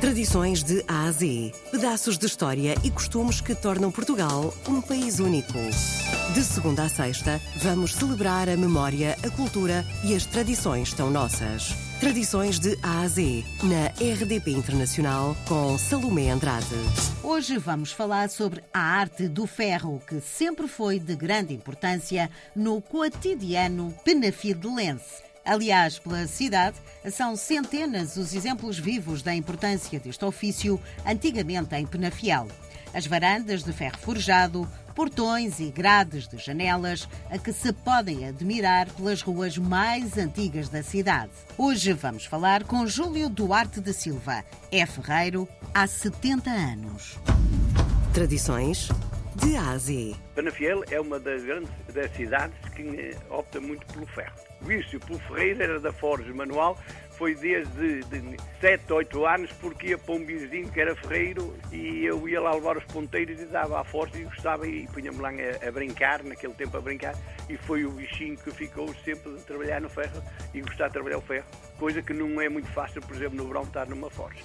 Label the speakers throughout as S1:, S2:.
S1: Tradições de A a Z. Pedaços de história e costumes que tornam Portugal um país único. De segunda a sexta, vamos celebrar a memória, a cultura e as tradições tão nossas. Tradições de A a Z, na RDP Internacional, com Salomé Andrade.
S2: Hoje vamos falar sobre a arte do ferro, que sempre foi de grande importância no cotidiano penafidelense. Aliás, pela cidade, são centenas os exemplos vivos da importância deste ofício, antigamente em Penafiel. As varandas de ferro forjado, portões e grades de janelas, a que se podem admirar pelas ruas mais antigas da cidade. Hoje vamos falar com Júlio Duarte da Silva. É ferreiro há 70 anos.
S1: Tradições de A a Z.
S3: Penafiel é uma das grandes das cidades que opta muito pelo ferro. O vício pelo ferreiro era da Forja Manual, foi desde de 7, 8 anos, porque ia para um vizinho que era ferreiro e eu ia lá levar os ponteiros e dava a força e gostava e punha-me lá a, a, brincar, naquele tempo a brincar, e foi o bichinho que ficou sempre de trabalhar no ferro e gostar de trabalhar o ferro, coisa que não é muito fácil, por exemplo, no verão estar numa forja.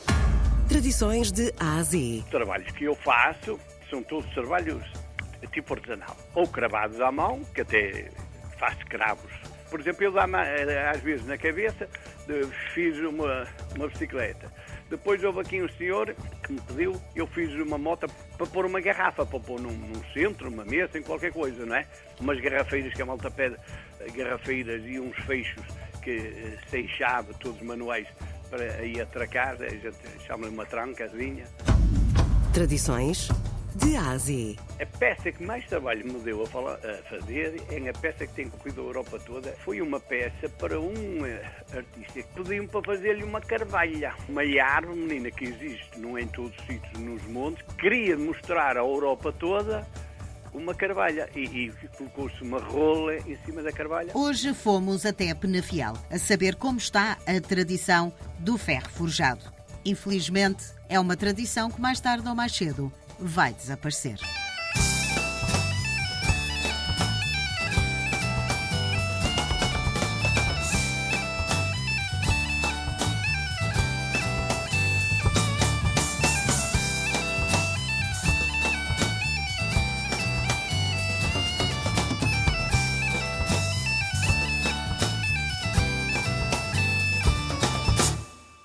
S1: Tradições de A a Z.
S3: Os trabalhos que eu faço são todos trabalhos tipo artesanal, ou cravados à mão, que até faço cravos. Por exemplo, eu dá às vezes na cabeça, fiz uma, uma bicicleta. Depois houve aqui um senhor que me pediu, eu fiz uma moto para pôr uma garrafa, para pôr num, num centro, numa mesa, em qualquer coisa, não é? Umas garrafeiras que a malta pede, garrafeiras e uns fechos que sem chave, todos manuais, para aí atracar, a gente chama-lhe uma trancazinha.
S1: Tradições de A a
S3: peça que mais trabalho me deu a, falar, a fazer é a peça que tem corrido a Europa toda. Foi uma peça para um uh, artista que pediam para fazer-lhe uma carvalha. Uma árvore, menina, que existe, não é em todos os sítios, nos montes. Queria mostrar à Europa toda uma carvalha e, e colocou-se uma rola em cima da carvalha.
S2: Hoje fomos até Penafiel a saber como está a tradição do ferro forjado. Infelizmente, é uma tradição que mais tarde ou mais cedo vai desaparecer.